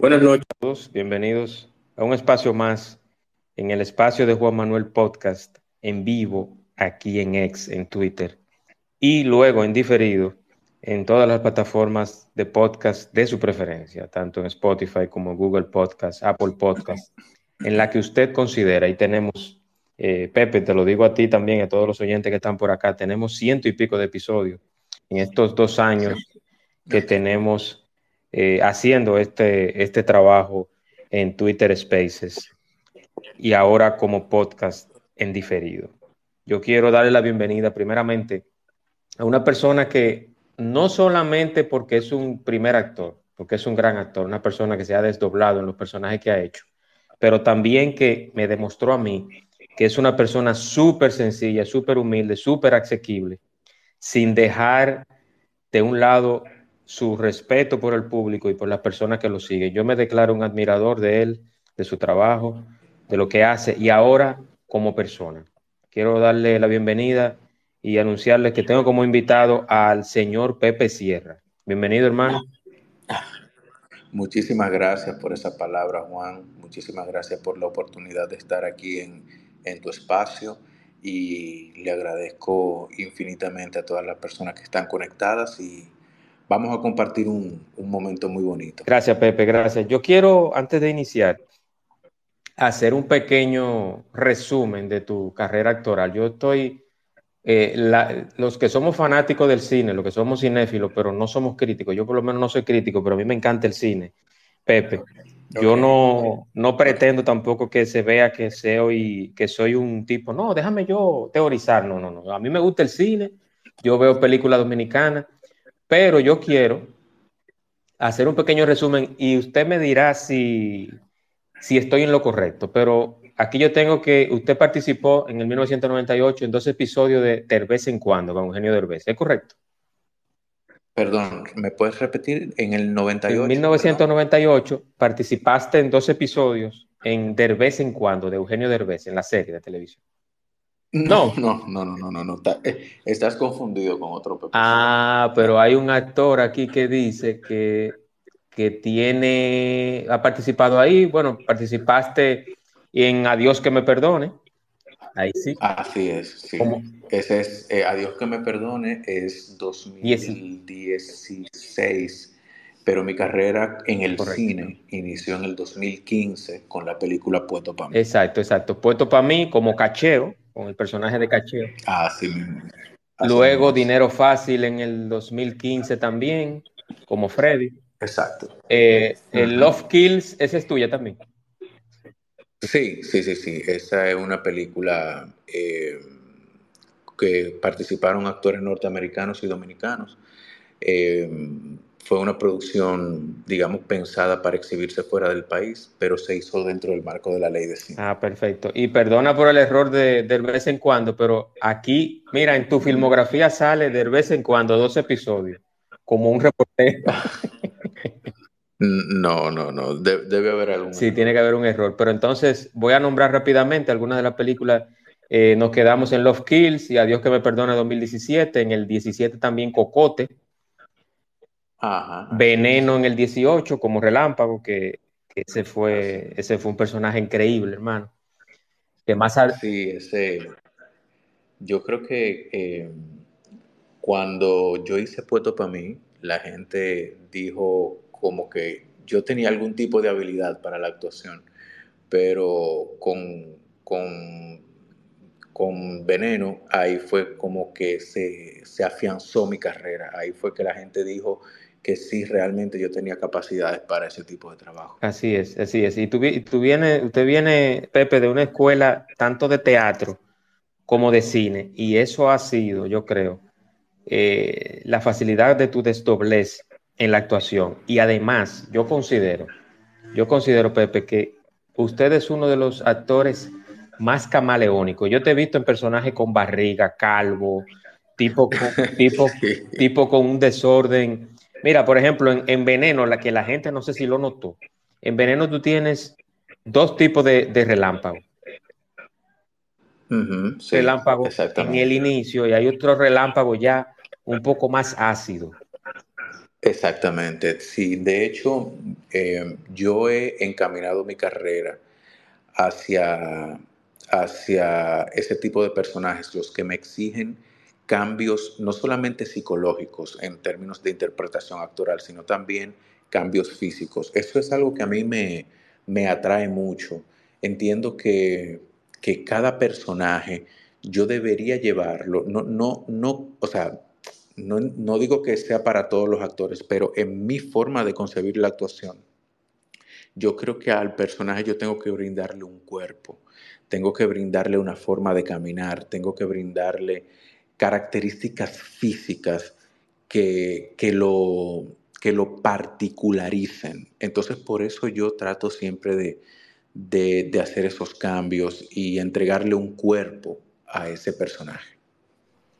Buenas noches a todos, bienvenidos a un espacio más en el espacio de Juan Manuel Podcast en vivo aquí en X, en Twitter y luego en diferido en todas las plataformas de podcast de su preferencia, tanto en Spotify como Google Podcast, Apple Podcast, en la que usted considera. Y tenemos, eh, Pepe, te lo digo a ti también, a todos los oyentes que están por acá, tenemos ciento y pico de episodios en estos dos años que tenemos eh, haciendo este, este trabajo en Twitter Spaces y ahora como podcast en diferido. Yo quiero darle la bienvenida primeramente a una persona que no solamente porque es un primer actor, porque es un gran actor, una persona que se ha desdoblado en los personajes que ha hecho, pero también que me demostró a mí que es una persona súper sencilla, súper humilde, súper asequible, sin dejar de un lado su respeto por el público y por las personas que lo siguen. Yo me declaro un admirador de él, de su trabajo, de lo que hace y ahora como persona. Quiero darle la bienvenida y anunciarles que tengo como invitado al señor Pepe Sierra. Bienvenido, hermano. Muchísimas gracias por esa palabra, Juan. Muchísimas gracias por la oportunidad de estar aquí en, en tu espacio y le agradezco infinitamente a todas las personas que están conectadas y vamos a compartir un, momento muy bonito. Gracias, Pepe, gracias. Yo quiero, antes de iniciar, hacer un pequeño resumen de tu carrera actoral. Yo estoy, eh, los que somos fanáticos del cine, los que somos cinéfilos, pero no somos críticos, yo por lo menos no soy crítico, pero a mí me encanta el cine. Pepe, yo no, no pretendo tampoco que se vea que soy, que soy un tipo, no, déjame yo teorizar, no, no, no. A mí me gusta el cine, yo veo películas dominicanas pero yo quiero hacer un pequeño resumen y usted me dirá si, si estoy en lo correcto. Pero aquí yo tengo que usted participó en el 1998 en dos episodios de Derbez en cuando con Eugenio Derbez. ¿Es correcto? Perdón, ¿me puedes repetir? En el 98. En 1998 participaste en dos episodios en Derbez en cuando de Eugenio Derbez en la serie de televisión. No, no, no, no, no, no, no. Eh, estás confundido con otro Ah, pero hay un actor aquí que dice que, que tiene, ha participado ahí. Bueno, participaste en Adiós que me perdone. Ahí sí. Así es, sí. Ese es eh, Adiós que me perdone, es 2016, pero mi carrera en el cine inició en el 2015 con la película Puesto para mí. Exacto, exacto. Puesto para mí como cacheo con el personaje de Cacheo. Ah, sí. Luego Dinero Fácil en el 2015 también, como Freddy. Exacto. Eh, el Love Kills, esa es tuya también. Sí, sí, sí, sí. Esa es una película eh, que participaron actores norteamericanos y dominicanos. Eh, fue una producción, digamos, pensada para exhibirse fuera del país, pero se hizo dentro del marco de la ley de cine. Ah, perfecto. Y perdona por el error de, de vez en cuando, pero aquí, mira, en tu filmografía sale de vez en cuando dos episodios, como un reportero. No, no, no, debe haber algún. Sí, tiene que haber un error. Pero entonces voy a nombrar rápidamente algunas de las películas. Eh, nos quedamos en Love Kills y Adiós que me perdone 2017. En el 17 también Cocote, Veneno en el 18 como relámpago, que, ese, fue, ese fue un personaje increíble, hermano. Que más Sí, ese. Yo creo que eh, cuando yo hice Puesto para mí, la gente dijo como que yo tenía algún tipo de habilidad para la actuación, pero con, con, con Veneno, ahí fue como que se, se afianzó mi carrera. Ahí fue que la gente dijo, que sí realmente yo tenía capacidades para ese tipo de trabajo. Así es, así es. Y tú, tú viene, usted viene, Pepe, de una escuela tanto de teatro como de cine, y eso ha sido, yo creo, eh, la facilidad de tu desdoblez en la actuación. Y además, yo considero, yo considero, Pepe, que usted es uno de los actores más camaleónicos. Yo te he visto en personajes con barriga, calvo, tipo con, tipo, tipo con un desorden. Mira, por ejemplo, en, Veneno, la que la gente no sé si lo notó, en Veneno tú tienes dos tipos de, de relámpago. relámpago en el inicio y hay otro relámpago ya un poco más ácido. Exactamente, sí. De hecho, eh, yo he encaminado mi carrera hacia, hacia ese tipo de personajes, los que me exigen cambios no solamente psicológicos en términos de interpretación actoral, sino también cambios físicos. Eso es algo que a mí me, me atrae mucho. Entiendo que, que cada personaje yo debería llevarlo, no, no, no, o sea, no, digo que sea para todos los actores, pero en mi forma de concebir la actuación, yo creo que al personaje yo tengo que brindarle un cuerpo, tengo que brindarle una forma de caminar, tengo que brindarle características físicas que, lo, que lo particularicen. Entonces por eso yo trato siempre de, de hacer esos cambios y entregarle un cuerpo a ese personaje.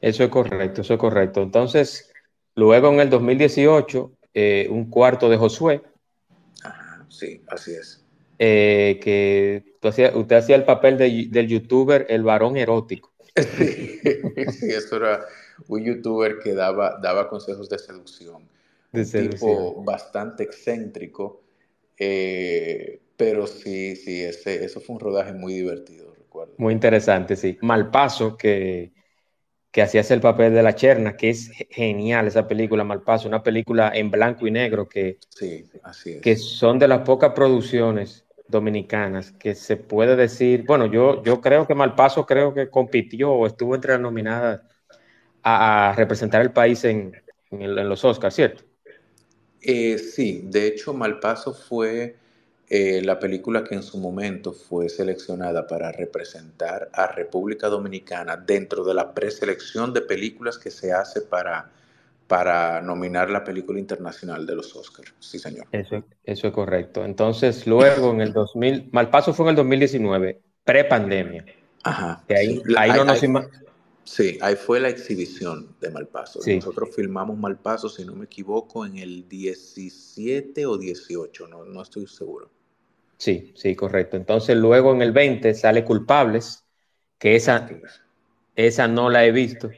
Eso es correcto, eso es correcto. Entonces, luego en el 2018, eh, un cuarto de Josué. Ajá, sí, así es. Eh, que usted hacía el papel del youtuber El Varón Erótico. Sí, eso era un youtuber que daba, daba consejos de seducción. De un tipo bastante excéntrico, eh, pero sí, sí, ese, eso fue un rodaje muy divertido, recuerdo. Muy interesante, sí. Malpaso, que que hacías el papel de la Cherna, que es genial esa película, Malpaso, una película en blanco y negro que, sí, así es. que son de las pocas producciones dominicanas que se puede decir, bueno, yo, yo creo que Malpaso creo que compitió o estuvo entre las nominadas a, representar el país en, en, los Oscars, ¿cierto? Eh, sí, de hecho Malpaso fue eh, la película que en su momento fue seleccionada para representar a República Dominicana dentro de la preselección de películas que se hace para, para nominar la película internacional de los Oscars. Sí, señor. Eso, eso es correcto. Entonces, luego en el 2000, Malpaso fue en el 2019, pre-pandemia. Ajá. ahí, ahí, no nos Sí, ahí fue la exhibición de Malpaso. Nosotros filmamos Malpaso, si no me equivoco, en el 17 o 18, no, no estoy seguro. Sí, sí, correcto. Entonces luego en el 20 sale Culpables, que esa, esa no la he visto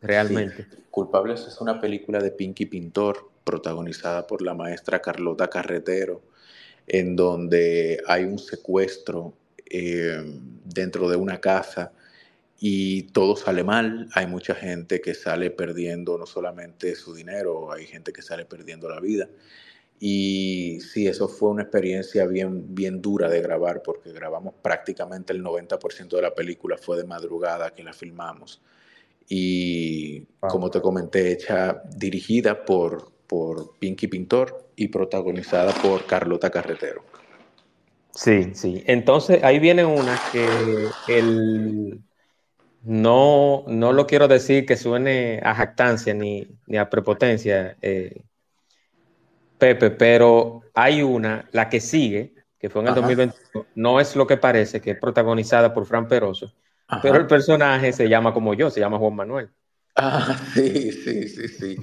realmente. Culpables es una película de Pinky Pintor, protagonizada por la maestra Carlota Carretero, en donde hay un secuestro eh, dentro de una casa y todo sale mal. Hay mucha gente que sale perdiendo no solamente su dinero, hay gente que sale perdiendo la vida. Y sí, eso fue una experiencia bien, bien dura de grabar porque grabamos prácticamente el 90% de la película, fue de madrugada que la filmamos. Y como te comenté, hecha, dirigida por, por Pinky Pintor y protagonizada por Carlota Carretero. Sí, sí. Entonces ahí viene una que el, no, no lo quiero decir que suene a jactancia ni, ni a prepotencia, eh, Pepe, pero hay una, la que sigue, que fue en el 2021, no es lo que parece, que es protagonizada por Fran Peroso, pero el personaje se llama como yo, se llama Juan Manuel. Ah, sí, sí, sí, sí.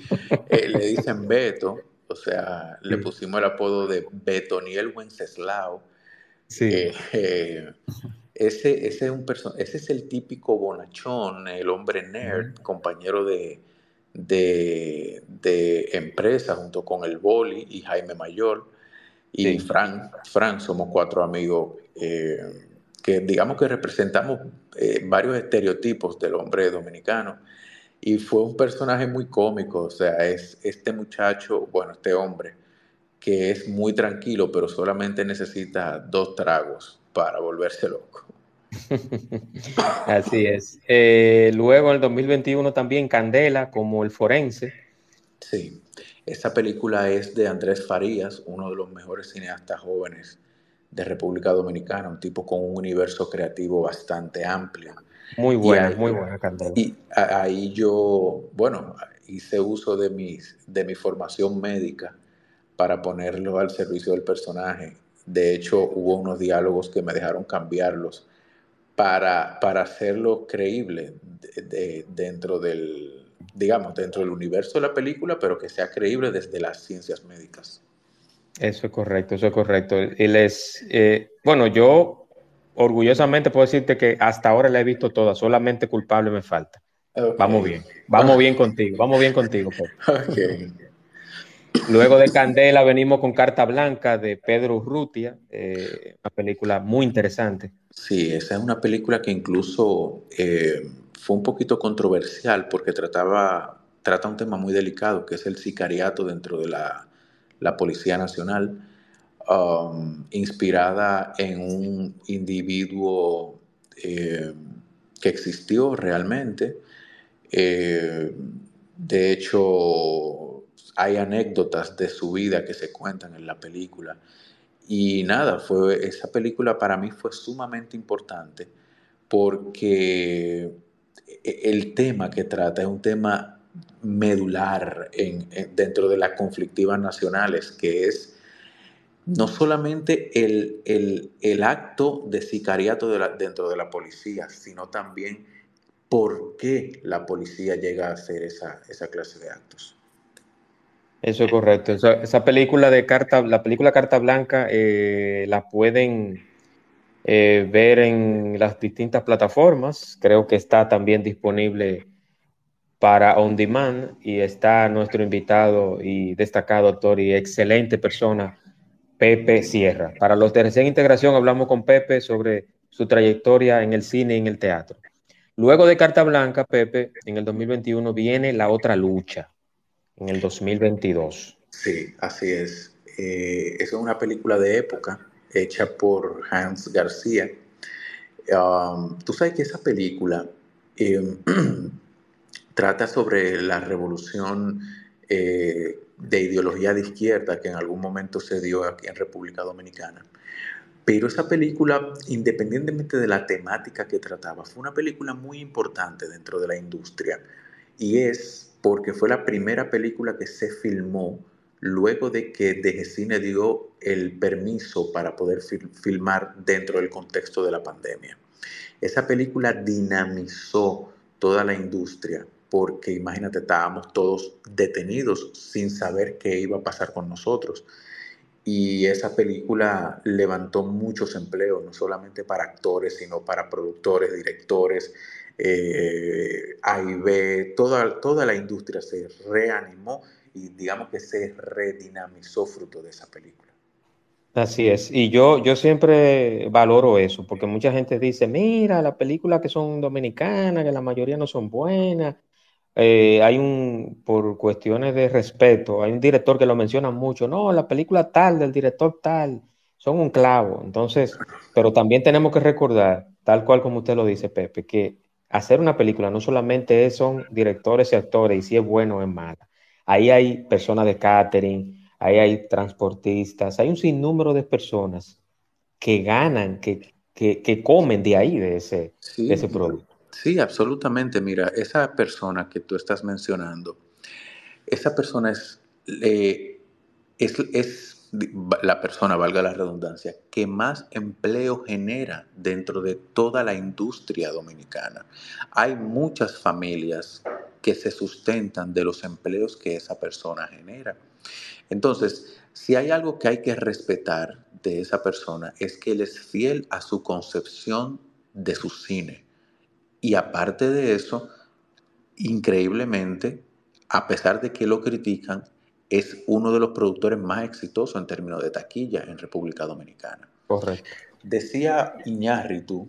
Eh, le dicen Beto, o sea, le pusimos el apodo de Betoniel Wenceslao. Sí. Eh, eh, ese, ese, es un ese es el típico bonachón, el hombre nerd, compañero de, de, de empresa junto con el Boli y Jaime Mayor y Frank, Frank, somos cuatro amigos eh, que digamos que representamos eh, varios estereotipos del hombre dominicano y fue un personaje muy cómico, o sea, es este muchacho, bueno, este hombre que es muy tranquilo pero solamente necesita dos tragos para volverse loco. Así es. Eh, luego en el 2021 también Candela como el forense. Sí, esta película es de Andrés Farías, uno de los mejores cineastas jóvenes de República Dominicana, un tipo con un universo creativo bastante amplio. Muy buena, muy buena Candela. Y ahí yo, bueno, hice uso de, mis, de mi formación médica para ponerlo al servicio del personaje. De hecho, hubo unos diálogos que me dejaron cambiarlos para, para hacerlo creíble dentro del, digamos, dentro del universo de la película, pero que sea creíble desde las ciencias médicas. Eso es correcto, eso es correcto. Y les, eh, bueno, yo orgullosamente puedo decirte que hasta ahora la he visto toda, solamente culpable me falta. Vamos bien, vamos bien contigo, vamos bien contigo. Luego de Candela venimos con Carta Blanca de Pedro Urrutia, eh, una película muy interesante. Sí, esa es una película que incluso eh, fue un poquito controversial porque trataba, trata un tema muy delicado, que es el sicariato dentro de la, Policía Nacional, um, inspirada en un individuo eh, que existió realmente. de hecho, hay anécdotas de su vida que se cuentan en la película. Y nada, fue, esa película para mí fue sumamente importante porque e, el tema que trata es un tema medular en, dentro de las conflictivas nacionales, que es no solamente el, el, acto de sicariato dentro de la policía, sino también por qué la policía llega a hacer esa, esa clase de actos. Eso es correcto. Esa, película de Carta, la película Carta Blanca, eh, la pueden eh, ver en las distintas plataformas. Creo que está también disponible para On Demand y está nuestro invitado y destacado actor y excelente persona, Pepe Sierra. Para los de recién integración hablamos con Pepe sobre su trayectoria en el cine y en el teatro. Luego de Carta Blanca, Pepe, en el 2021 viene La Otra Lucha en el 2022. Sí, así es. Eh, es una película de época hecha por Hans García. Um, tú sabes que esa película em, trata sobre la revolución eh, de ideología de izquierda que en algún momento se dio aquí en República Dominicana. Pero esa película, independientemente de la temática que trataba, fue una película muy importante dentro de la industria y es porque fue la primera película que se filmó luego de que DGCine dio el permiso para poder filmar dentro del contexto de la pandemia. Esa película dinamizó toda la industria porque imagínate, estábamos todos detenidos sin saber qué iba a pasar con nosotros. Y esa película levantó muchos empleos, no solamente para actores, sino para productores, directores, eh, B, toda, toda la industria se reanimó y digamos que se redinamizó fruto de esa película. Así es, y yo, yo siempre valoro eso, porque mucha gente dice, mira, las películas que son dominicanas, que la mayoría no son buenas, eh, hay un, por cuestiones de respeto, hay un director que lo menciona mucho, no, la película tal, del director tal, son un clavo, entonces, pero también tenemos que recordar, tal cual como usted lo dice, Pepe, que hacer una película no solamente son directores y actores y si es bueno o es mala. Ahí hay personas de catering, ahí hay transportistas, hay un sinnúmero de personas que ganan, que, que, comen de ahí, de ese, ese producto. Sí, absolutamente. Mira, esa persona que tú estás mencionando, esa persona es, es, es la persona, valga la redundancia, que más empleo genera dentro de toda la industria dominicana. Hay muchas familias que se sustentan de los empleos que esa persona genera. Entonces, si hay algo que hay que respetar de esa persona es que él es fiel a su concepción de su cine. Y aparte de eso, increíblemente, a pesar de que lo critican, es uno de los productores más exitosos en términos de taquilla en República Dominicana. Correcto. Decía Iñárritu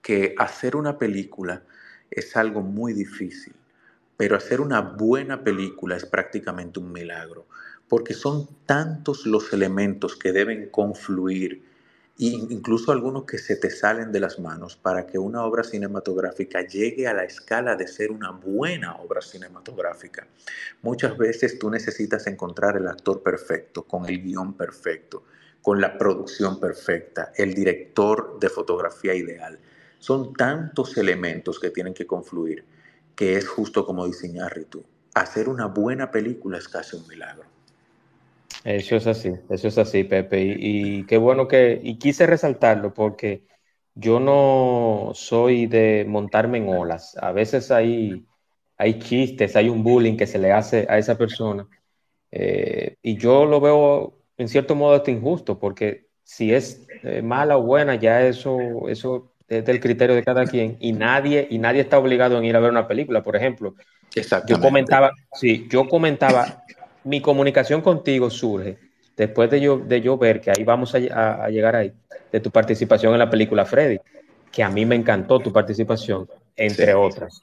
que hacer una película es algo muy difícil, pero hacer una buena película es prácticamente un milagro, porque son tantos los elementos que deben confluir incluso algunos que se te salen de las manos para que una obra cinematográfica llegue a la escala de ser una buena obra cinematográfica. Muchas veces tú necesitas encontrar el actor perfecto, con el guion perfecto, con la producción perfecta, el director de fotografía ideal. Son tantos elementos que tienen que confluir que es justo como dice Iñárritu. hacer una buena película es casi un milagro. Eso es así, eso es así, Pepe. Y, qué bueno que, y quise resaltarlo porque yo no soy de montarme en olas. A veces hay, hay chistes, hay un bullying que se le hace a esa persona. Eh, y yo lo veo en cierto modo hasta injusto, porque si es eh, mala o buena, ya eso, eso es del criterio de cada quien y nadie, y nadie está obligado en ir a ver una película, por ejemplo. Yo comentaba, sí, yo comentaba, mi comunicación contigo surge después de yo, de yo ver que ahí vamos a, llegar ahí, de tu participación en la película Freddy, que a mí me encantó tu participación, entre otras.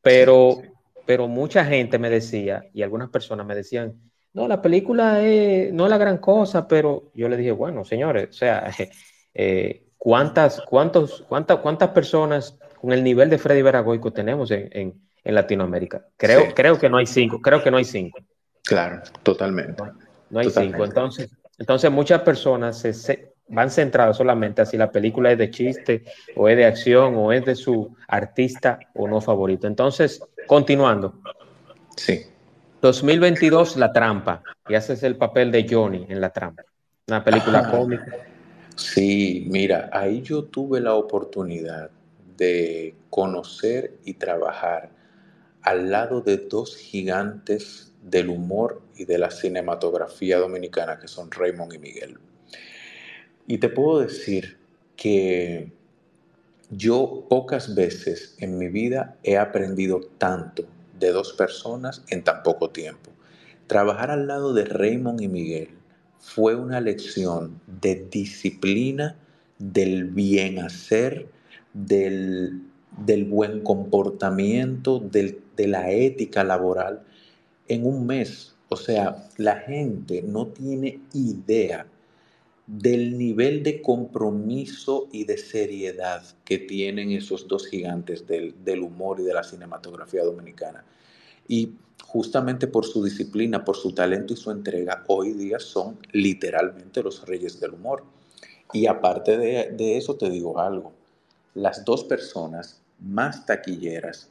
Pero, pero mucha gente me decía, y algunas personas me decían, no, la película es, no es la gran cosa, pero yo le dije, bueno, señores, o sea, eh, ¿cuántas, cuántos, cuántas, cuántas personas con el nivel de Freddy Veragoico tenemos en, en, en Latinoamérica? Creo, creo que no hay cinco, creo que no hay cinco. Claro, totalmente. No, hay cinco. Entonces, entonces muchas personas se, van centradas solamente a si la película es de chiste o es de acción o es de su artista o no favorito. Entonces, continuando. Sí. 2022, La Trampa, y haces el papel de Johnny en La Trampa, una película cómica. Sí, mira, ahí yo tuve la oportunidad de conocer y trabajar al lado de dos gigantes del humor y de la cinematografía dominicana, que son Raymond y Miguel. Y te puedo decir que yo pocas veces en mi vida he aprendido tanto de dos personas en tan poco tiempo. Trabajar al lado de Raymond y Miguel fue una lección de disciplina, del bien hacer, del, buen comportamiento, de la ética laboral en un mes. O sea, la gente no tiene idea del nivel de compromiso y de seriedad que tienen esos dos gigantes del, humor y de la cinematografía dominicana. Y justamente por su disciplina, por su talento y su entrega, hoy día son literalmente los reyes del humor. Y aparte de, de eso te digo algo, las dos personas más taquilleras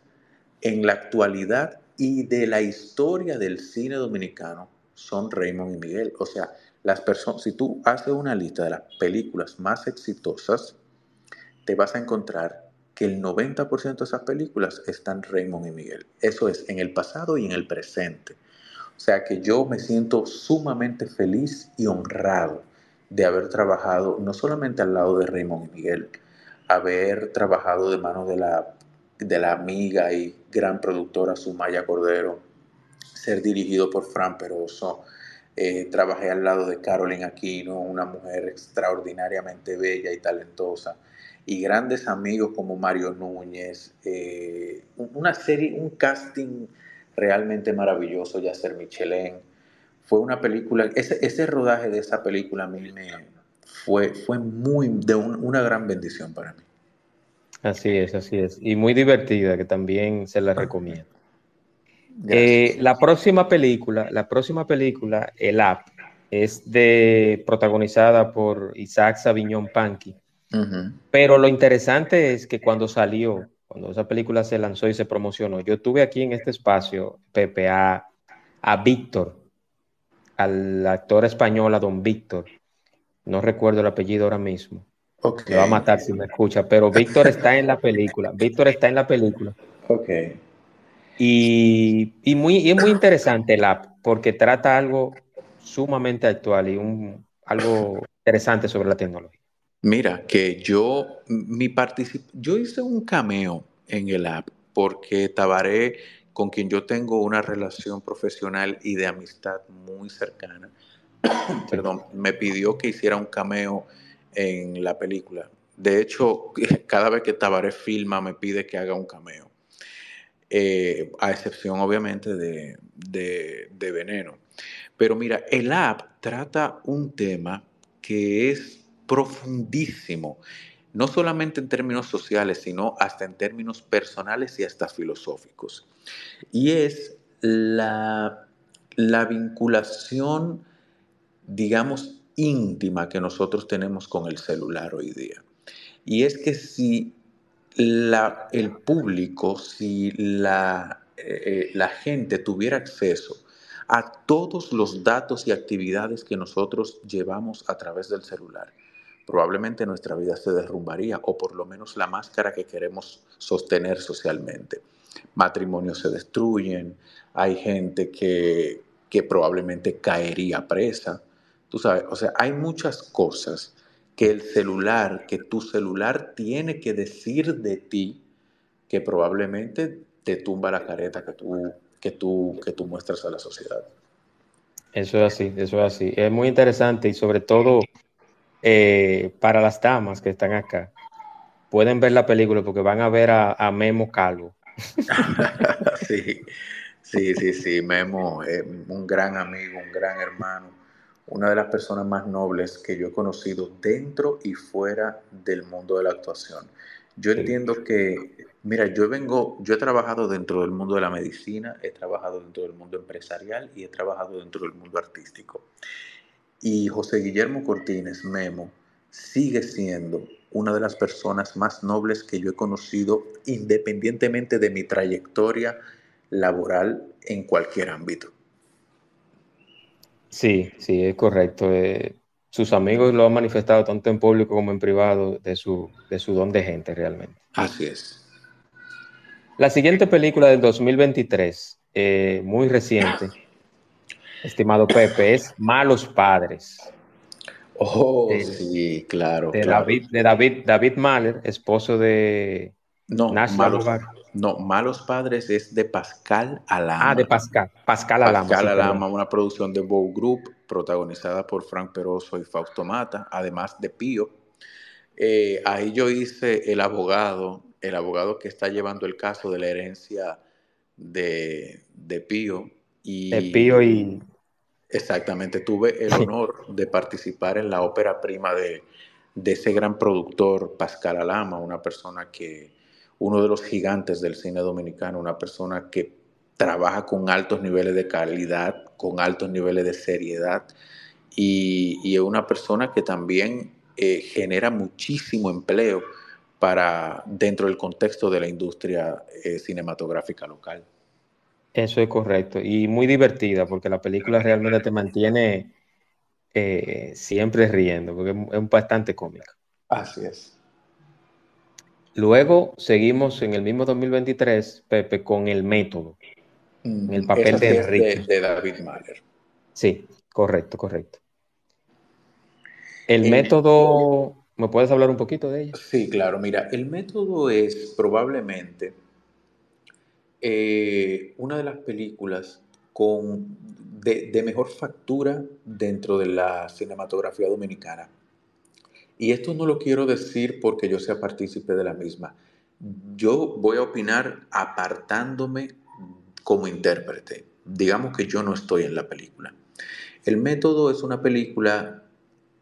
en la actualidad y de la historia del cine dominicano son Raymond y Miguel. O sea, las personas, si tú haces una lista de las películas más exitosas, te vas a encontrar que el 90% de esas películas están Raymond y Miguel. Eso es en el pasado y en el presente. O sea que yo me siento sumamente feliz y honrado de haber trabajado no solamente al lado de Raymond y Miguel, haber trabajado de mano de la, de la amiga y gran productora Sumaya Cordero, ser dirigido por Fran Peroso, eh, trabajé al lado de Carolyn Aquino, una mujer extraordinariamente bella y talentosa, y grandes amigos como Mario Núñez, eh, una serie, un casting realmente maravilloso, Yasser Michelin. Fue una película, ese, rodaje de esa película a mí me fue, fue muy, de una gran bendición para mí. Así es, así es. Y muy divertida, que también se la recomiendo. Eh, la próxima película, la próxima película, El App, es de protagonizada por Isaac Saviñón Panqui. Pero lo interesante es que cuando salió, cuando esa película se lanzó y se promocionó, yo tuve aquí en este espacio, Pepe, a, Víctor, al actor español, a don Víctor. No recuerdo el apellido ahora mismo. Me va a matar si me escucha, pero Víctor está en la película. Víctor está en la película. Ok. Y, muy, es muy interesante el app porque trata algo sumamente actual y un, algo interesante sobre la tecnología. Mira, que yo, mi yo hice un cameo en el app porque Tabaré, con quien yo tengo una relación profesional y de amistad muy cercana, perdón, me pidió que hiciera un cameo en la película. De hecho, cada vez que Tabaré filma me pide que haga un cameo. Eh, a excepción obviamente de, de, Veneno. Pero mira, el app trata un tema que es profundísimo, no solamente en términos sociales, sino hasta en términos personales y hasta filosóficos. Y es la, la vinculación, digamos, íntima que nosotros tenemos con el celular hoy día. Y es que si el público, si la, eh, la gente tuviera acceso a todos los datos y actividades que nosotros llevamos a través del celular, probablemente nuestra vida se derrumbaría o por lo menos la máscara que queremos sostener socialmente. Matrimonios se destruyen, hay gente que, que probablemente caería presa, tú sabes, o sea, hay muchas cosas que el celular, que tu celular tiene que decir de ti que probablemente te tumba la careta que tú que tú, que tú muestras a la sociedad. Eso es así, eso es así. Es muy interesante y sobre todo eh, para las damas que están acá, pueden ver la película porque van a ver a, Memo Calvo. sí, sí, sí, sí, Memo, es un gran amigo, un gran hermano, una de las personas más nobles que yo he conocido dentro y fuera del mundo de la actuación. Yo entiendo que Mira, yo vengo, yo he trabajado dentro del mundo de la medicina, he trabajado dentro del mundo empresarial y he trabajado dentro del mundo artístico. Y José Guillermo Cortines, Memo, sigue siendo una de las personas más nobles que yo he conocido independientemente de mi trayectoria laboral en cualquier ámbito. Sí, sí, es correcto. Eh, sus amigos lo han manifestado tanto en público como en privado de su, de su don de gente realmente. Así es. La siguiente película del 2023, eh, muy reciente, estimado Pepe, es Malos Padres. Oh, sí, claro. De, David, de David, David Mahler, esposo de no, malos, no, Malos Padres es de Pascal Alama. Ah, de Pascal. Pascal Alama. Pascal Alama, una producción de Bow Group, protagonizada por Frank Peroso y Fausto Mata, además de Pío. Eh, ahí yo hice el abogado el abogado que está llevando el caso de la herencia de, de Pío. Y, de Pío y... Exactamente, tuve el honor de participar en la ópera prima de, de ese gran productor, Pascal Alama, una persona que, uno de los gigantes del cine dominicano, una persona que trabaja con altos niveles de calidad, con altos niveles de seriedad y, y es una persona que también eh, genera muchísimo empleo para dentro del contexto de la industria eh, cinematográfica local. Eso es correcto y muy divertida porque la película realmente te mantiene eh, siempre riendo porque es bastante cómica. Así es. Luego seguimos en el mismo 2023, Pepe, con el método, en el papel de Enrique. De, David Mahler. Sí, correcto, correcto. El método ¿Me puedes hablar un poquito de ella? Sí, claro. Mira, el método es probablemente eh, una de las películas con, de, mejor factura dentro de la cinematografía dominicana. Y esto no lo quiero decir porque yo sea partícipe de la misma. Yo voy a opinar apartándome como intérprete. Digamos que yo no estoy en la película. El método es una película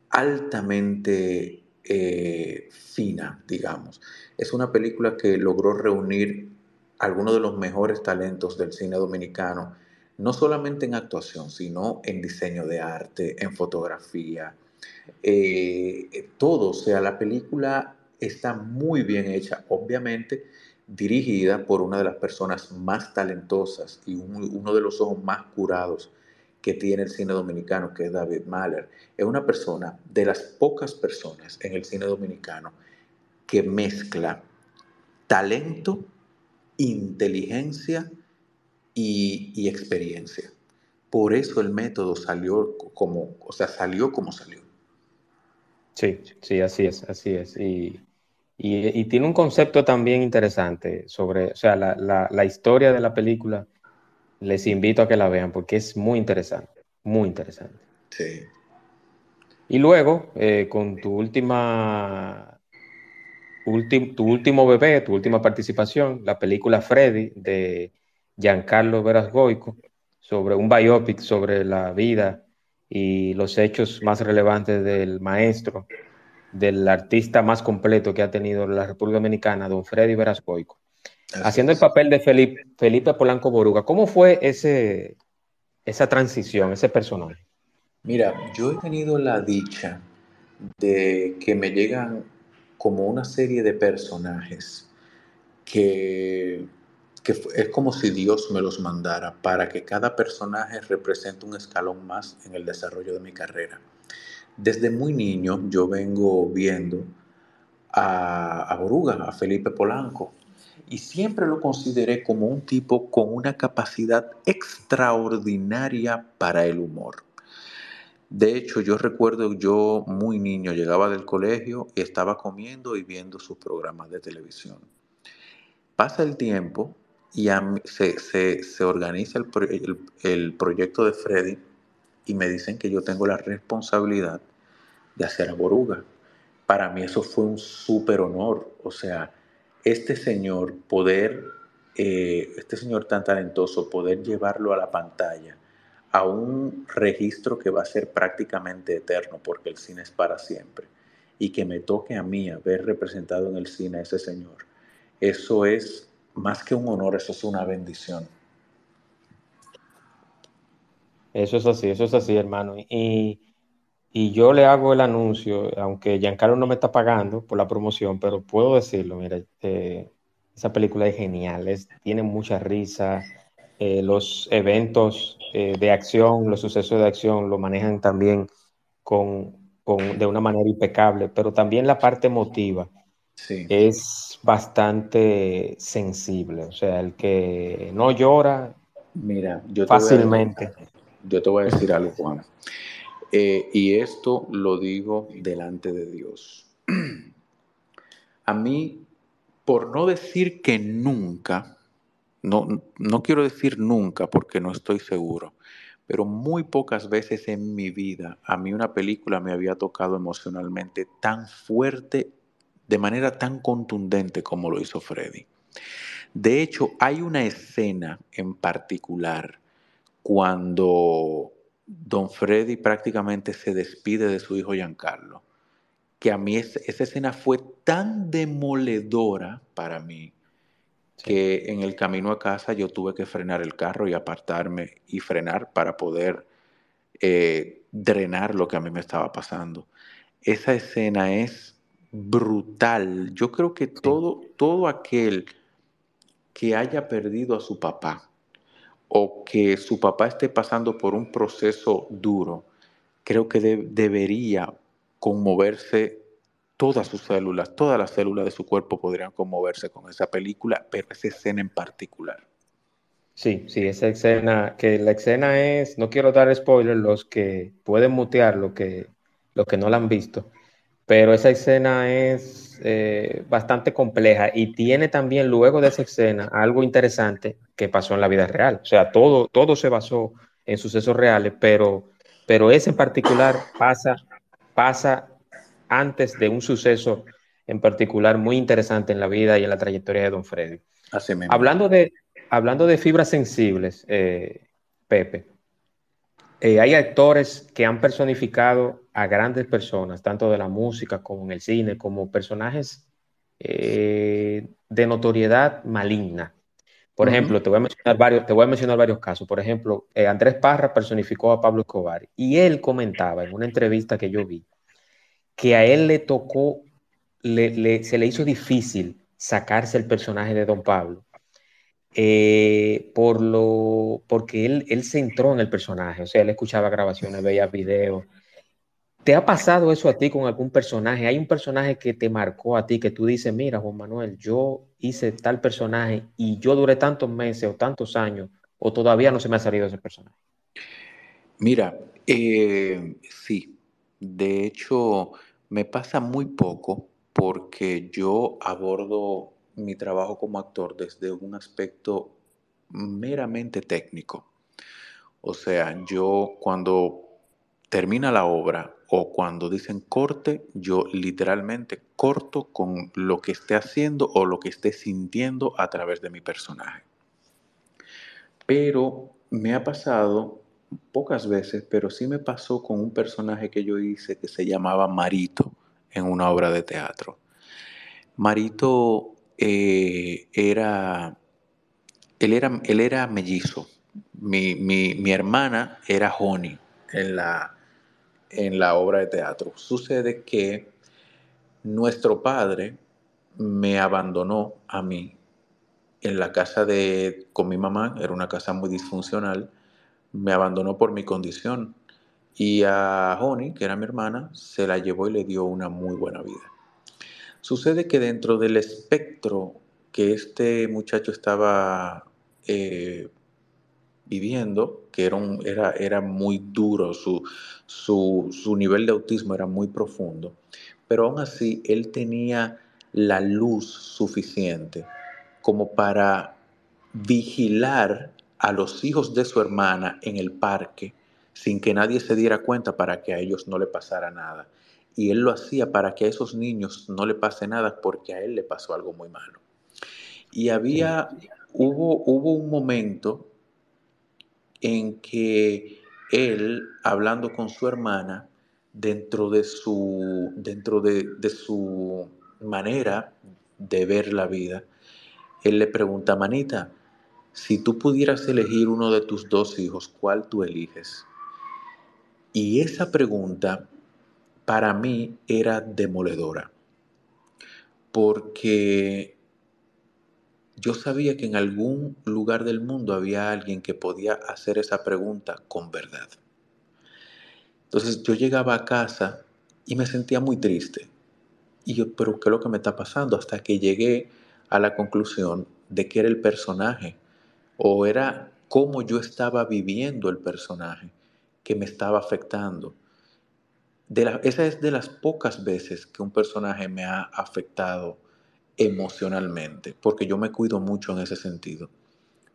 altamente eh, fina, digamos. Es una película que logró reunir algunos de los mejores talentos del cine dominicano, no solamente en actuación, sino en diseño de arte, en fotografía, eh, todo. O sea, la película está muy bien hecha, obviamente dirigida por una de las personas más talentosas y uno de los ojos más curados que tiene el cine dominicano, que es David Mahler. Es una persona de las pocas personas en el cine dominicano que mezcla talento, inteligencia y, experiencia. Por eso el método salió como, o sea, salió como salió. Sí, sí, así es, así es. Y, tiene un concepto también interesante sobre, o sea, la, la historia de la película les invito a que la vean porque es muy interesante, muy interesante. Sí. Y luego, eh, con tu última, tu último bebé, tu última participación, la película Freddy de Giancarlo Verasgoico, sobre un biopic sobre la vida y los hechos más relevantes del maestro, del artista más completo que ha tenido la República Dominicana, don Freddy Verasgoico haciendo el papel de Felipe, Felipe Polanco Boruga. ¿Cómo fue ese, esa transición, ese personaje? Mira, yo he tenido la dicha de que me llegan como una serie de personajes que, es como si Dios me los mandara para que cada personaje represente un escalón más en el desarrollo de mi carrera. Desde muy niño yo vengo viendo a, a Boruga, a Felipe Polanco, y siempre lo consideré como un tipo con una capacidad extraordinaria para el humor. De hecho, yo recuerdo yo muy niño llegaba del colegio y estaba comiendo y viendo sus programas de televisión. Pasa el tiempo y se, organiza el, el proyecto de Freddy y me dicen que yo tengo la responsabilidad de hacer a Boruga. Para mí eso fue un súper honor. O sea, este señor poder, eh, este señor tan talentoso, poder llevarlo a la pantalla, a un registro que va a ser prácticamente eterno, porque el cine es para siempre, y que me toque a mí haber representado en el cine a ese señor, eso es más que un honor, eso es una bendición. Eso es así, eso es así, hermano. Y y yo le hago el anuncio, aunque Giancarlo no me está pagando por la promoción, pero puedo decirlo, mira, eh, esa película es genial, tiene mucha risa, eh, los eventos eh, de acción, los sucesos de acción lo manejan también con, de una manera impecable, pero también la parte emotiva es bastante sensible, o sea, el que no llora Mira, yo fácilmente. yo te voy a decir algo, Juan. Eh, y esto lo digo delante de Dios. A mí, por no decir que nunca, no, no quiero decir nunca porque no estoy seguro, pero muy pocas veces en mi vida a mí una película me había tocado emocionalmente tan fuerte, de manera tan contundente como lo hizo Freddy. De hecho, hay una escena en particular cuando don Freddy prácticamente se despide de su hijo Giancarlo, que a mí esa escena fue tan demoledora para mí que en el camino a casa yo tuve que frenar el carro y apartarme y frenar para poder eh, drenar lo que a mí me estaba pasando. Esa escena es brutal. Yo creo que todo, todo aquel que haya perdido a su papá, o que su papá esté pasando por un proceso duro, creo que debería conmoverse todas sus células, todas las células de su cuerpo podrían conmoverse con esa película, pero esa escena en particular. Sí, sí, esa escena, que la escena es, no quiero dar spoilers, los que pueden mutear lo que, lo que no la han visto, pero esa escena es eh, bastante compleja y tiene también luego de esa escena algo interesante que pasó en la vida real. O sea, todo, todo se basó en sucesos reales, pero, pero ese en particular pasa, pasa antes de un suceso en particular muy interesante en la vida y en la trayectoria de Don Freddy. Hablando de, hablando de fibras sensibles, eh, Pepe, eh, hay actores que han personificado a grandes personas, tanto de la música como en el cine, como personajes eh, de notoriedad maligna. Por ejemplo, te voy, a mencionar varios, te voy a mencionar varios casos. Por ejemplo, eh, Andrés Parra personificó a Pablo Escobar y él comentaba en una entrevista que yo vi que a él le tocó, se le hizo difícil sacarse el personaje de Don Pablo eh, por lo, porque él, él se entró en el personaje, o sea, él escuchaba grabaciones, veía videos. ¿Te ha pasado eso a ti con algún personaje? ¿Hay un personaje que te marcó a ti que tú dices, mira, Juan Manuel, yo hice tal personaje y yo duré tantos meses o tantos años o todavía no se me ha salido ese personaje? Mira, eh, sí, de hecho me pasa muy poco porque yo abordo mi trabajo como actor desde un aspecto meramente técnico. O sea, yo cuando termina la obra o cuando dicen corte, yo literalmente corto con lo que esté haciendo o lo que esté sintiendo a través de mi personaje. Pero me ha pasado pocas veces, pero sí me pasó con un personaje que yo hice que se llamaba Marito en una obra de teatro. Marito eh, era, él era, él era mellizo. Mi, hermana era Honey en la, en la obra de teatro. Sucede que nuestro padre me abandonó a mí en la casa de, con mi mamá, era una casa muy disfuncional, me abandonó por mi condición. Y a Honey, que era mi hermana, se la llevó y le dio una muy buena vida. Sucede que dentro del espectro que este muchacho estaba eh, viviendo, que era, era, era muy duro, su, su, su nivel de autismo era muy profundo, pero aún así él tenía la luz suficiente como para vigilar a los hijos de su hermana en el parque sin que nadie se diera cuenta para que a ellos no le pasara nada. Y él lo hacía para que a esos niños no le pase nada porque a él le pasó algo muy malo. Y había, hubo, hubo un momento en que él, hablando con su hermana, dentro de su, dentro de, de su manera de ver la vida, él le pregunta, Manita, si tú pudieras elegir uno de tus dos hijos, ¿cuál tú eliges? Y esa pregunta para mí era demoledora, porque yo sabía que en algún lugar del mundo había alguien que podía hacer esa pregunta con verdad. Entonces yo llegaba a casa y me sentía muy triste. Y yo, pero ¿qué es lo que me está pasando? Hasta que llegué a la conclusión de que era el personaje o era cómo yo estaba viviendo el personaje que me estaba afectando. Esa es de las pocas veces que un personaje me ha afectado emocionalmente, porque yo me cuido mucho en ese sentido.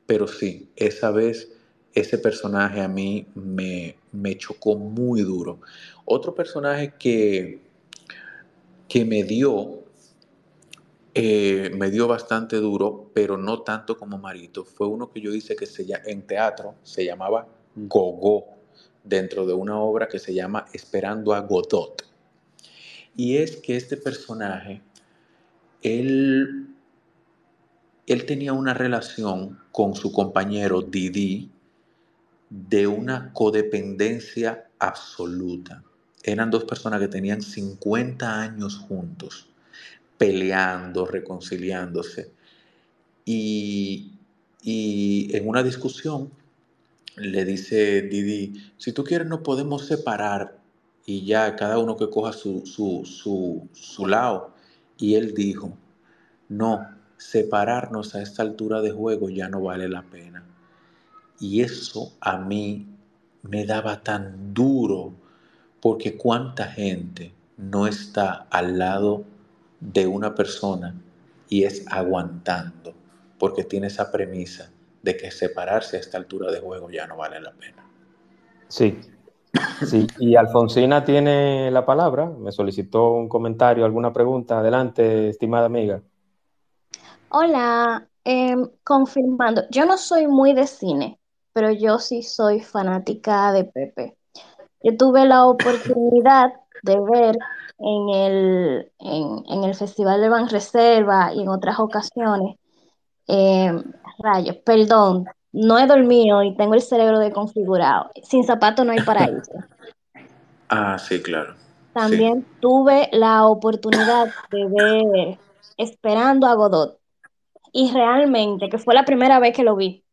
Pero sí, esa vez ese personaje a mí me, me chocó muy duro. Otro personaje que, que me dio eh, me dio bastante duro, pero no tanto como Marito. Fue uno que yo hice que se, en teatro se llamaba Gogó, dentro de una obra que se llama Esperando a Godot. Y es que este personaje, él, él tenía una relación con su compañero Didi de una codependencia absoluta. Eran dos personas que tenían 50 años juntos peleando, reconciliándose. Y, en una discusión le dice Didi, si tú quieres no podemos separar y ya cada uno que coja su, su, su lado. Y él dijo, no, separarnos a esta altura de juego ya no vale la pena. Y eso a mí me daba tan duro porque cuánta gente no está al lado de una persona y es aguantando, porque tiene esa premisa de que separarse a esta altura de juego ya no vale la pena. Sí, sí. Y Alfonsina tiene la palabra, me solicitó un comentario, alguna pregunta. Adelante, estimada amiga. Hola, em, confirmando, yo no soy muy de cine, pero yo sí soy fanática de Pepe. Yo tuve la oportunidad de ver en el, en, el Festival de Reserva y en otras ocasiones. Eh, rayos, perdón, no he dormido y tengo el cerebro desconfigurado. Sin zapato no hay paraíso. Ah, sí, claro. También tuve la oportunidad de ver Esperando a Godot. Y realmente, que fue la primera vez que lo vi.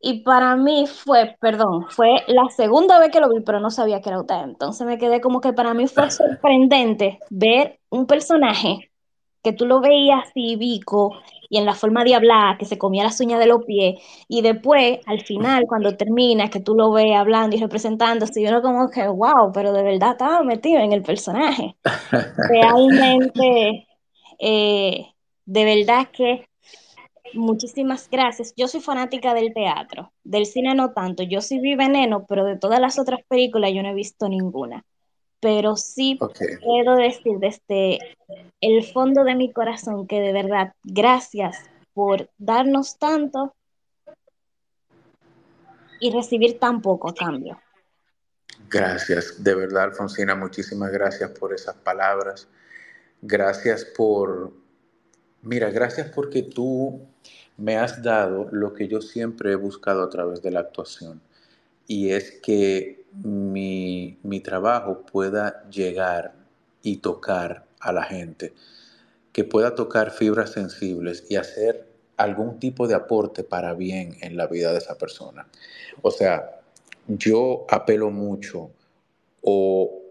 Y para mí fue, perdón, fue la segunda vez que lo vi, pero no sabía que era usted. Entonces me quedé como que para mí fue sorprendente ver un personaje que tú lo veías así, Vico, y en la forma de hablar, que se comía las uñas de los pies, y después, al final, cuando termina, que tú lo ves hablando y representándose, y uno como que, wow, pero de verdad estaba metido en el personaje. Realmente, eh, de verdad que Muchísimas gracias. Yo soy fanática del teatro, del cine no tanto. Yo sí vi Veneno, pero de todas las otras películas yo no he visto ninguna. Pero sí puedo decir desde el fondo de mi corazón que de verdad, gracias por darnos tanto y recibir tan poco a cambio. Gracias, de verdad, Alfonsina, muchísimas gracias por esas palabras. Gracias por, mira, gracias porque tú me has dado lo que yo siempre he buscado a través de la actuación y es que mi, trabajo pueda llegar y tocar a la gente, que pueda tocar fibras sensibles y hacer algún tipo de aporte para bien en la vida de esa persona. O sea, yo apelo mucho o,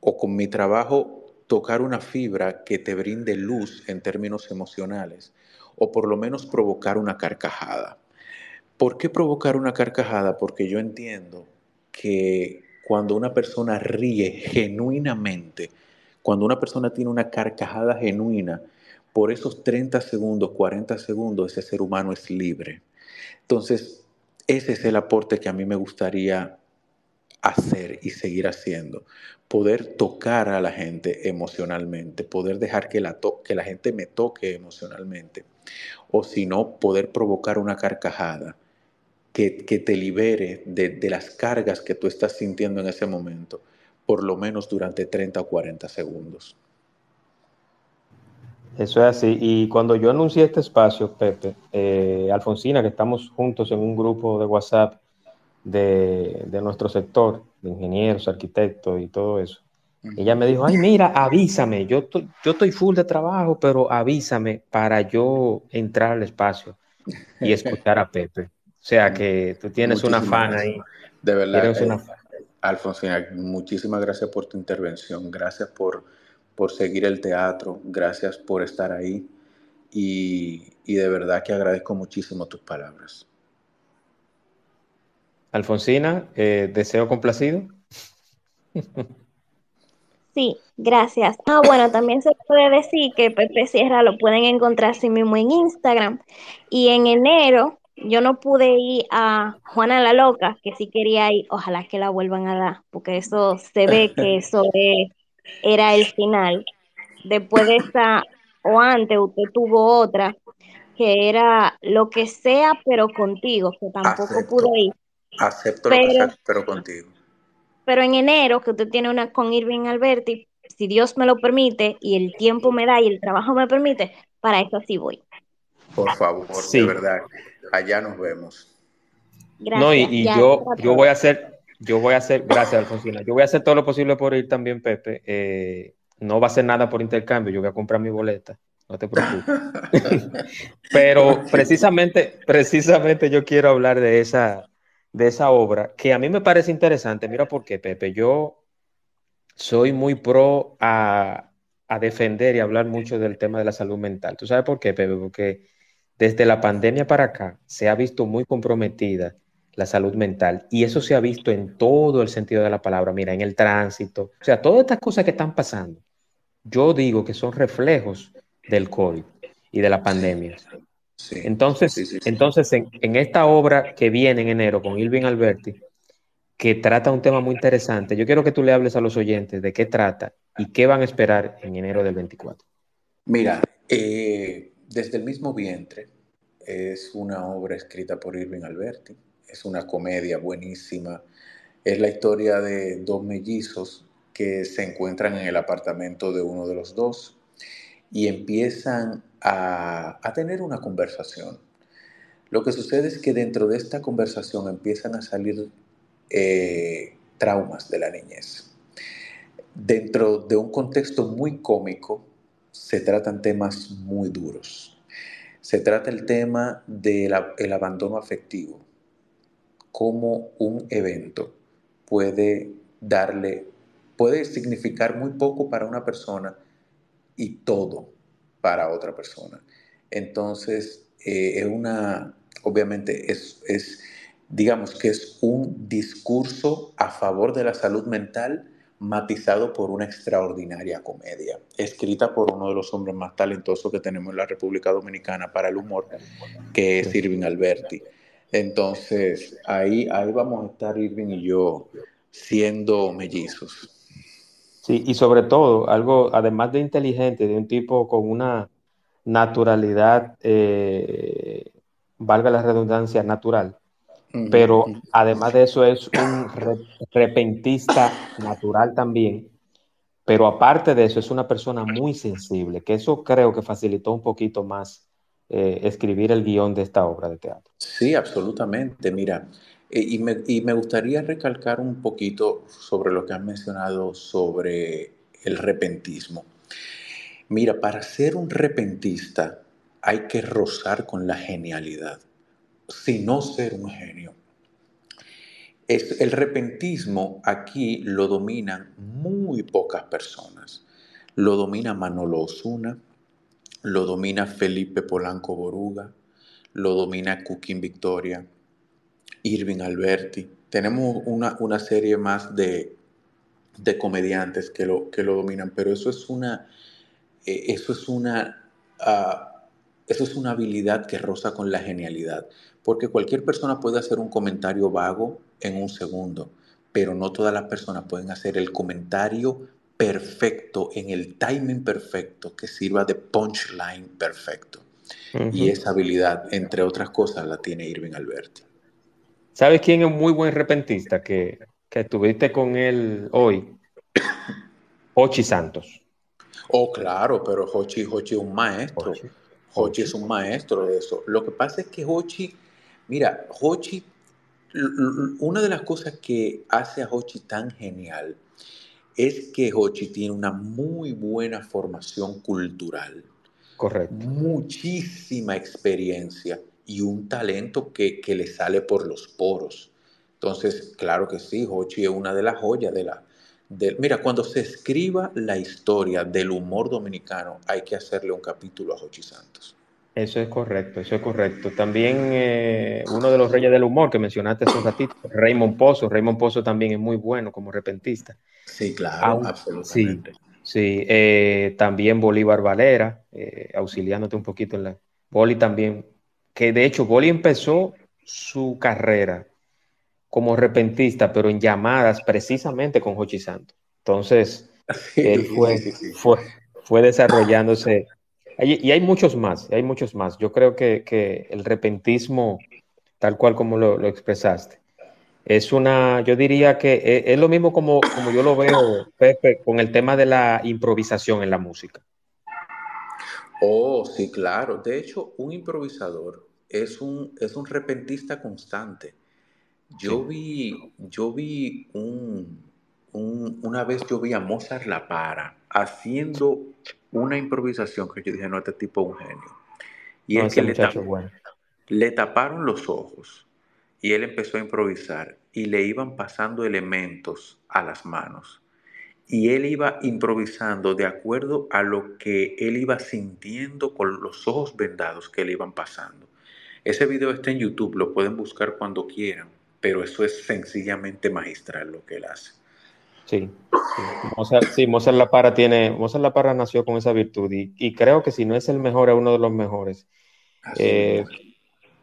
o con mi trabajo tocar una fibra que te brinde luz en términos emocionales o por lo menos provocar una carcajada. ¿Por qué provocar una carcajada? Porque yo entiendo que cuando una persona ríe genuinamente, cuando una persona tiene una carcajada genuina, por esos 30 segundos, 40 segundos, ese ser humano es libre. Entonces, ese es el aporte que a mí me gustaría hacer y seguir haciendo. Poder tocar a la gente emocionalmente, poder dejar que la, que la gente me toque emocionalmente. O si no, poder provocar una carcajada que, te libere de, de las cargas que tú estás sintiendo en ese momento, por lo menos durante 30 o 40 segundos. Eso es así. Y cuando yo anuncié este espacio, Pepe, eh, Alfonsina, que estamos juntos en un grupo de WhatsApp de, nuestro sector, de ingenieros, arquitectos y todo eso, ella me dijo, ay, mira, avísame, yo, yo estoy full de trabajo, pero avísame para yo entrar al espacio y escuchar a Pepe. O sea que tú tienes una fan ahí. De verdad. Eh, Alfonsina, muchísimas gracias por tu intervención. Gracias por por seguir el teatro, gracias por estar ahí y, de verdad que agradezco muchísimo tus palabras. Alfonsina, eh, deseo complacido. Sí, gracias. Ah, bueno, también se puede decir que Pepe Sierra lo pueden encontrar sí mismo en Instagram. Y en enero yo no pude ir a Juana la Loca, que sí quería ir, ojalá que la vuelvan a dar, porque eso se ve que eso es era el final. Después de esa, o antes, usted tuvo otra, que era lo que sea, pero contigo, que tampoco pude ir. Acepto pero, lo que sea, pero contigo. Pero en enero, que usted tiene una con Irving Alberti, si Dios me lo permite y el tiempo me da y el trabajo me permite, para eso sí voy. Por favor, de verdad, allá nos vemos. Gracias. No, y, yo, yo voy a hacer, yo voy a hacer, gracias Alfonsina, yo voy a hacer todo lo posible por ir también, Pepe. Eh, no va a ser nada por intercambio, yo voy a comprar mi boleta, no te preocupes. Pero precisamente, precisamente yo quiero hablar de esa, de esa obra que a mí me parece interesante. Mira por qué, Pepe. Yo soy muy pro a, a defender y hablar mucho del tema de la salud mental. ¿Tú sabes por qué, Pepe? Porque desde la pandemia para acá se ha visto muy comprometida la salud mental. Y eso se ha visto en todo el sentido de la palabra, mira, en el tránsito, o sea, todas estas cosas que están pasando, yo digo que son reflejos del COVID y de la pandemia. entonces, entonces en, en, esta obra que viene en enero con Ilvin Alberti, que trata un tema muy interesante, yo quiero que tú le hables a los oyentes de qué trata y qué van a esperar en enero del 24. Mira, eh, desde el mismo vientre es una obra escrita por Irving Alberti es una comedia buenísima. Es la historia de dos mellizos que se encuentran en el apartamento de uno de los dos y empiezan a, tener una conversación. Lo que sucede es que dentro de esta conversación empiezan a salir eh, traumas de la niñez. Dentro de un contexto muy cómico, se tratan temas muy duros. Se trata el tema del abandono afectivo, cómo un evento puede darle, puede significar muy poco para una persona y todo para otra persona. Entonces, eh, es una, obviamente, es, es, digamos que es un discurso a favor de la salud mental matizado por una extraordinaria comedia, escrita por uno de los hombres más talentosos que tenemos en la República Dominicana para el humor, que es Irving Alberti. Entonces, ahí, ahí vamos a estar Irving y yo siendo mellizos. Sí, y sobre todo, algo, además de inteligente, de un tipo con una naturalidad, eh, valga la redundancia, natural, pero además de eso es un repentista natural también, pero aparte de eso es una persona muy sensible, que eso creo que facilitó un poquito más eh, escribir el guion de esta obra de teatro. Sí, absolutamente. Mira, eh, y, me, gustaría recalcar un poquito sobre lo que has mencionado sobre el repentismo. Mira, para ser un repentista hay que rozar con la genialidad, si no ser un genio. Es, el repentismo aquí lo dominan muy pocas personas. Lo domina Manolo Osuna, lo domina Felipe Polanco Boruga, lo domina Cooking Victoria, Irving Alberti. Tenemos una, serie más de, comediantes que lo, que lo dominan, pero eso es una, eh, eso es una, ah, eso es una habilidad que roza con la genialidad, porque cualquier persona puede hacer un comentario vago en un segundo, pero no todas las personas pueden hacer el comentario perfecto, en el timing perfecto, que sirva de punchline perfecto. Y esa habilidad, entre otras cosas, la tiene Irving Alberti. ¿Sabes quién es un muy buen repentista que, que estuviste con él hoy? Hochi Santos. Oh, claro, pero Hochi, Hochi es un maestro. Hochi. es un maestro de eso. Lo que pasa es que Hochi, mira, Hochi, una de las cosas que hace a Hochi tan genial es que Hochi tiene una muy buena formación cultural. Correcto. Muchísima experiencia y un talento que, le sale por los poros. Entonces, claro que sí, Hochi es una de las joyas de la... mira, cuando se escriba la historia del humor dominicano, hay que hacerle un capítulo a Hochi Santos. Eso es correcto, eso es correcto. También eh, uno de los reyes del humor que mencionaste hace un ratito, Raymond Pozo. Raymond Pozo también es muy bueno como repentista. Sí, claro, absolutamente. Sí, eh, también Bolívar Valera, eh, auxiliándote un poquito en la... Boli también, que de hecho Boli empezó su carrera como repentista, pero en llamadas precisamente con Jochi Santos. Entonces, él fue, fue, fue desarrollándose y hay muchos más, hay muchos más. Yo creo que, el repentismo, tal cual como lo, expresaste, es una, yo diría que e, es, lo mismo como, como yo lo veo, Pepe, con el tema de la improvisación en la música. Oh, sí, claro. De hecho, un improvisador es un, es un repentista constante. Yo vi, yo vi un, una vez yo vi a Mozart La Para haciendo una improvisación que yo dije, no, este tipo es un genio. Y es que le, taparon los ojos y él empezó a improvisar y le iban pasando elementos a las manos. Y él iba improvisando de acuerdo a lo que él iba sintiendo con los ojos vendados que le iban pasando. Ese video está en YouTube, lo pueden buscar cuando quieran, pero eso es sencillamente magistral lo que él hace. Sí, sí. Mozart, La Para tiene, Mozart La Para nació con esa virtud y, creo que si no es el mejor, es uno de los mejores. Eh,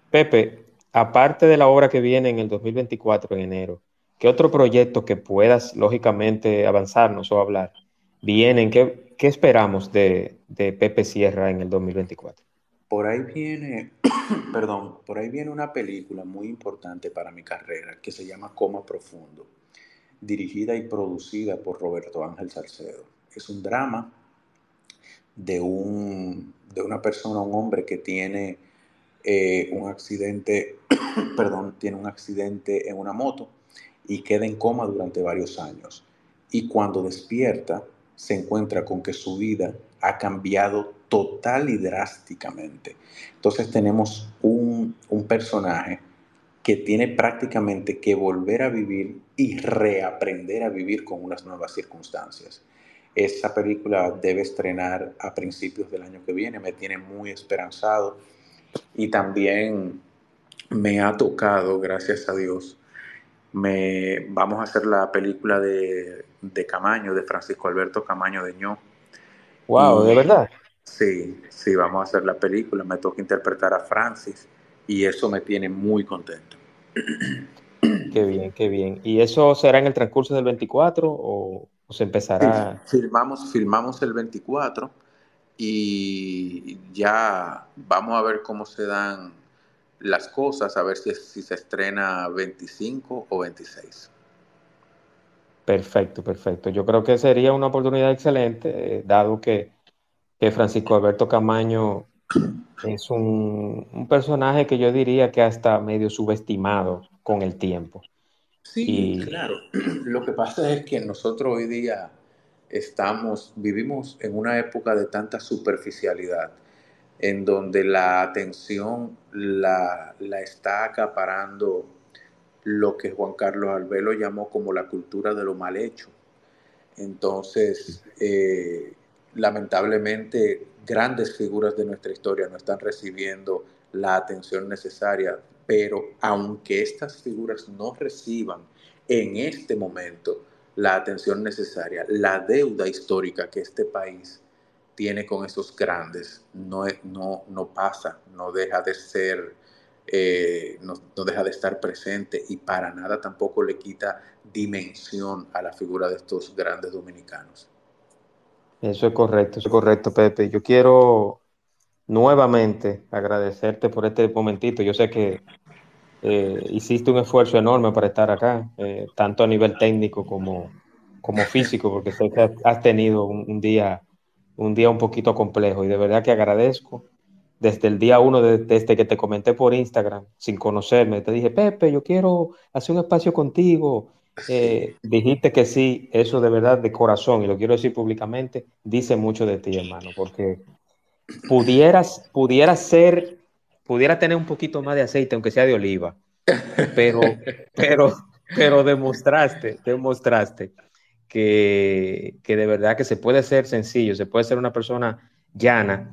Pepe, aparte de la obra que viene en el 2024, en enero, ¿qué otro proyecto que puedas, lógicamente, avanzarnos o hablar? Vienen, ¿qué, qué esperamos de, de Pepe Sierra en el 2024? Por ahí viene, perdón, por ahí viene una película muy importante para mi carrera que se llama Coma Profundo dirigida y producida por Roberto Ángel Salcedo. Es un drama de, un, de una persona, un hombre que tiene eh, un accidente, perdón, tiene un accidente en una moto y queda en coma durante varios años. Y cuando despierta, se encuentra con que su vida ha cambiado total y drásticamente. Entonces tenemos un, un personaje que tiene prácticamente que volver a vivir y reaprender a vivir con unas nuevas circunstancias. Esa película debe estrenar a principios del año que viene, me tiene muy esperanzado y también me ha tocado, gracias a Dios, me, vamos a hacer la película de, de Camaño, de Francisco Alberto Camaño de Ño. Wow, ¿de verdad? Sí, sí, vamos a hacer la película, me toca interpretar a Francis y eso me tiene muy contento. Qué bien, qué bien. ¿Y eso será en el transcurso del 24 o, se empezará? Filmamos, filmamos el 24 y ya vamos a ver cómo se dan las cosas, a ver si, si se estrena 25 o 26. Perfecto, perfecto. Yo creo que sería una oportunidad excelente, eh, dado que, que Francisco Alberto Camaño es un, personaje que yo diría que hasta medio subestimado con el tiempo. Sí, claro. Lo que pasa es que nosotros hoy día estamos, vivimos en una época de tanta superficialidad en donde la atención la, la está acaparando lo que Juan Carlos Albelo llamó como la cultura de lo mal hecho. Entonces, eh, lamentablemente, grandes figuras de nuestra historia no están recibiendo la atención necesaria, pero aunque estas figuras no reciban en este momento la atención necesaria, la deuda histórica que este país tiene con esos grandes no, no, no pasa, no deja de ser, eh, no, no, deja de estar presente y para nada tampoco le quita dimensión a la figura de estos grandes dominicanos. Eso es correcto, eso es correcto, Pepe. Yo quiero nuevamente agradecerte por este momentito. Yo sé que eh, hiciste un esfuerzo enorme para estar acá, eh, tanto a nivel técnico como, como físico, porque sé que has tenido un, un día un día un poquito complejo y de verdad que agradezco. Desde el día uno, de, desde que te comenté por Instagram, sin conocerme, te dije, Pepe, yo quiero hacer un espacio contigo. Eh, dijiste que sí, eso de verdad, de corazón, y lo quiero decir públicamente, dice mucho de ti, hermano, porque pudieras, pudieras ser, pudiera tener un poquito más de aceite, aunque sea de oliva, pero, pero, pero demostraste, demostraste que, que, de verdad que se puede ser sencillo, se puede ser una persona llana,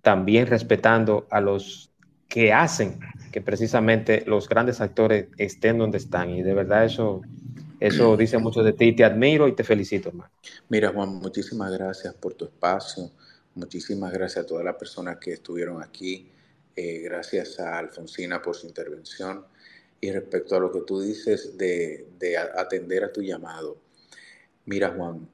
también respetando a los que hacen que precisamente los grandes actores estén donde están. Y de verdad eso, eso dice mucho de ti. Te admiro y te felicito, hermano. Mira, Juan, muchísimas gracias por tu espacio. Muchísimas gracias a todas las personas que estuvieron aquí. Eh, gracias a Alfonsina por su intervención. Y respecto a lo que tú dices de, de atender a tu llamado, Mira, Juan,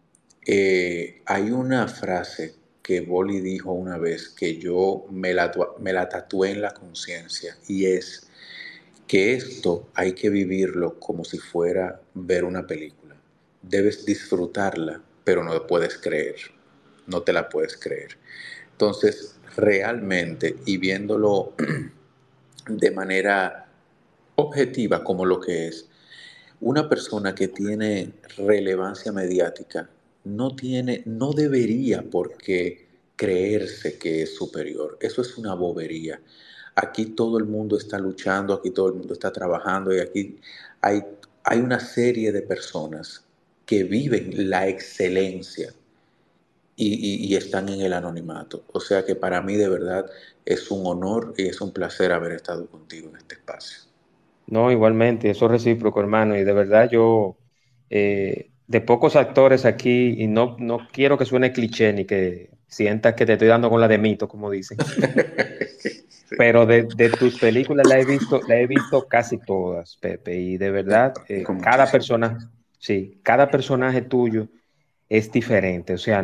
eh, hay una frase que Boli dijo una vez que yo me la, me la tatué en la conciencia y es que esto hay que vivirlo como si fuera ver una película. Debes disfrutarla, pero no puedes creer, no te la puedes creer. Entonces, realmente, y viéndolo de manera objetiva como lo que es, una persona que tiene relevancia mediática no tiene, no debería por qué creerse que es superior. Eso es una bobería. Aquí todo el mundo está luchando, aquí todo el mundo está trabajando y aquí hay, hay una serie de personas que viven la excelencia y, y, y, están en el anonimato. O sea que para mí de verdad es un honor y es un placer haber estado contigo en este espacio. No, igualmente, eso es recíproco, hermano, y de verdad yo, eh, de pocos actores aquí, y no, no quiero que suene cliché ni que sientas que te estoy dando con la de mito, como dicen, pero de, de, tus películas la he visto, la he visto casi todas, Pepe, y de verdad, eh, cada personaje, sí, cada personaje tuyo es diferente, o sea,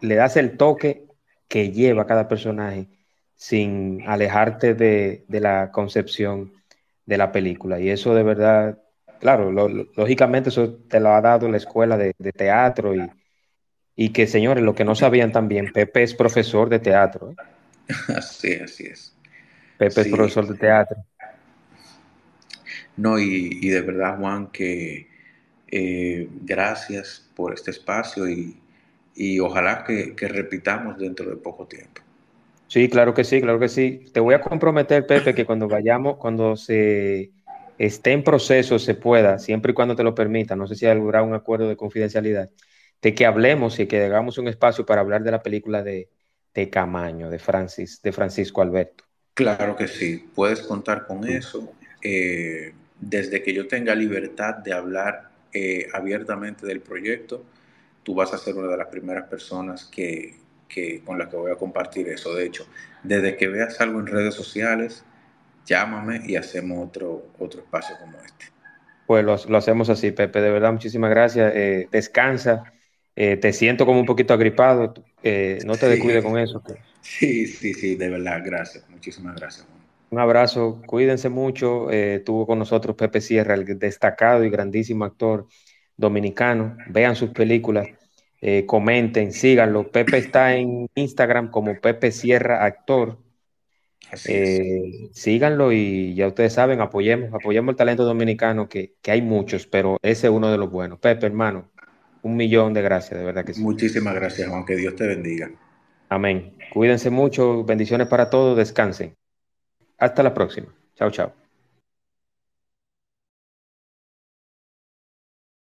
le das el toque que lleva cada personaje sin alejarte de, de la concepción de la película. Y eso de verdad, claro, lo, lógicamente eso te lo ha dado la escuela de, de teatro y, y, que, señores, lo que no sabían también, Pepe es profesor de teatro. ¿eh? Así, así es. Pepe sí. es profesor de teatro. No, y, y de verdad, Juan, que eh, gracias por este espacio y, y ojalá que, que repitamos dentro de poco tiempo. Sí, claro que sí, claro que sí. Te voy a comprometer, Pepe, que cuando vayamos, cuando se esté en proceso, se pueda, siempre y cuando te lo permita, no sé si habrá un acuerdo de confidencialidad, de que hablemos y que hagamos un espacio para hablar de la película de, de Camaño, de, Francis, de Francisco Alberto. Claro que sí, puedes contar con eso. Eh, desde que yo tenga libertad de hablar eh, abiertamente del proyecto, tú vas a ser una de las primeras personas que, que, con la que voy a compartir eso. De hecho, desde que veas algo en redes sociales, llámame y hacemos otro, otro espacio como este. Pues lo, lo hacemos así, Pepe. De verdad, muchísimas gracias. Eh, descansa. Eh, te siento como un poquito agripado. Eh, no te sí, descuides con eso. Sí, sí, sí, de verdad. Gracias. Muchísimas gracias. Un abrazo. Cuídense mucho. estuvo con nosotros Pepe Sierra, el destacado y grandísimo actor dominicano. Vean sus películas eh, comenten, síganlo. Pepe está en Instagram como Pepe Sierra Actor. Eh, síganlo y ya ustedes saben, apoyemos, apoyemos el talento dominicano, que, que, hay muchos, pero ese es uno de los buenos. Pepe, hermano, un millón de gracias, de verdad que sí. Muchísimas gracias, Juan, que Dios te bendiga. Amén. Cuídense mucho, bendiciones para todos, descansen. Hasta la próxima. Chao, chao.